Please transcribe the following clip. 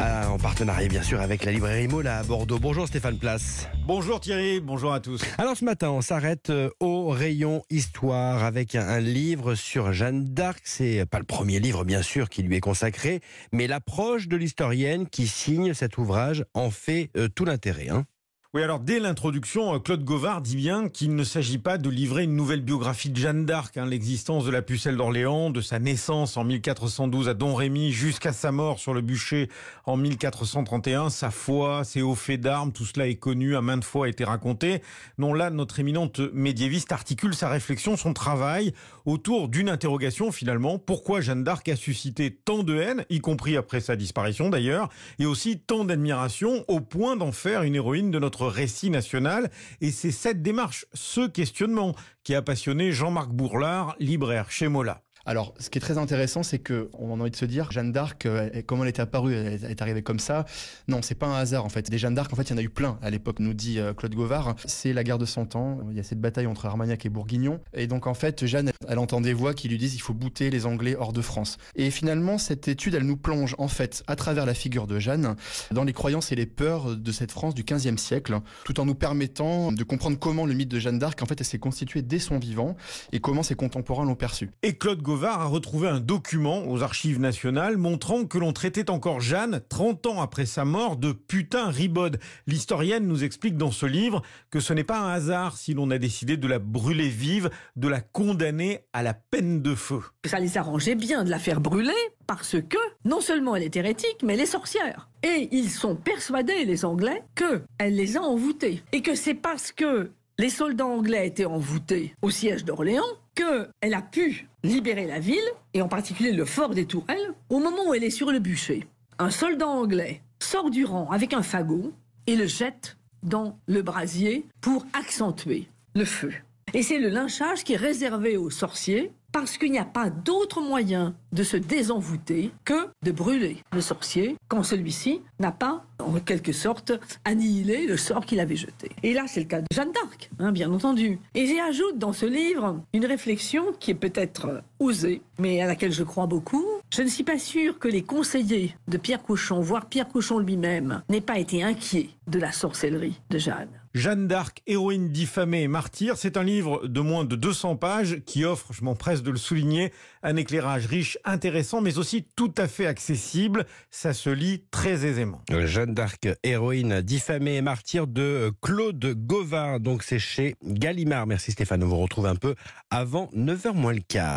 Ah, en partenariat bien sûr avec la librairie Mola à Bordeaux. Bonjour Stéphane Place. Bonjour Thierry, bonjour à tous. Alors ce matin, on s'arrête euh, au rayon histoire avec un, un livre sur Jeanne d'Arc. C'est pas le premier livre bien sûr qui lui est consacré, mais l'approche de l'historienne qui signe cet ouvrage en fait euh, tout l'intérêt. Hein. Oui, alors dès l'introduction, euh, Claude Govard dit bien qu'il ne s'agit pas de livrer une nouvelle biographie de Jeanne d'Arc, hein, l'existence de la pucelle d'Orléans, de sa naissance en 1412 à Domrémy jusqu'à sa mort sur le bûcher en 1431, sa foi, ses hauts faits d'armes, tout cela est connu, à maintes fois été raconté. Non, là, notre éminente médiéviste articule sa réflexion, son travail autour d'une interrogation finalement, pourquoi Jeanne d'Arc a suscité tant de haine, y compris après sa disparition d'ailleurs, et aussi tant d'admiration au point d'en faire une héroïne de notre récit national. Et c'est cette démarche, ce questionnement, qui a passionné Jean-Marc Bourlard, libraire chez Mola. Alors, ce qui est très intéressant, c'est que on a envie de se dire, Jeanne d'Arc, euh, comment elle est apparue, elle est arrivée comme ça. Non, c'est pas un hasard en fait. Des Jeanne d'Arc, en fait, il y en a eu plein à l'époque, nous dit euh, Claude Govard. C'est la guerre de Cent Ans. Il y a cette bataille entre Armagnac et Bourguignon. Et donc, en fait, Jeanne, elle entend des voix qui lui disent, il faut bouter les Anglais hors de France. Et finalement, cette étude, elle nous plonge en fait, à travers la figure de Jeanne, dans les croyances et les peurs de cette France du XVe siècle, tout en nous permettant de comprendre comment le mythe de Jeanne d'Arc, en fait, elle s'est constituée dès son vivant et comment ses contemporains l'ont perçu. Et Claude A retrouvé un document aux archives nationales montrant que l'on traitait encore Jeanne, 30 ans après sa mort, de putain ribode. L'historienne nous explique dans ce livre que ce n'est pas un hasard si l'on a décidé de la brûler vive, de la condamner à la peine de feu. Ça les arrangeait bien de la faire brûler parce que non seulement elle est hérétique, mais elle est sorcière. Et ils sont persuadés, les Anglais, qu'elle les a envoûtés. Et que c'est parce que les soldats anglais étaient envoûtés au siège d'Orléans qu'elle a pu libérer la ville, et en particulier le fort des Tourelles, au moment où elle est sur le bûcher. Un soldat anglais sort du rang avec un fagot et le jette dans le brasier pour accentuer le feu. Et c'est le lynchage qui est réservé aux sorciers parce qu'il n'y a pas d'autre moyen de se désenvoûter que de brûler le sorcier quand celui-ci n'a pas, en quelque sorte, annihilé le sort qu'il avait jeté. Et là, c'est le cas de Jeanne d'Arc, hein, bien entendu. Et j'ajoute dans ce livre une réflexion qui est peut-être osée, mais à laquelle je crois beaucoup. Je ne suis pas sûr que les conseillers de Pierre Cochon, voire Pierre Cochon lui-même, n'aient pas été inquiets de la sorcellerie de Jeanne. Jeanne d'Arc, héroïne diffamée et martyre, c'est un livre de moins de 200 pages qui offre, je m'empresse de le souligner, un éclairage riche, intéressant, mais aussi tout à fait accessible. Ça se lit très aisément. Jeanne d'Arc, héroïne diffamée et martyre de Claude Gauvin. Donc c'est chez Gallimard. Merci Stéphane, on vous retrouve un peu avant 9h moins le quart.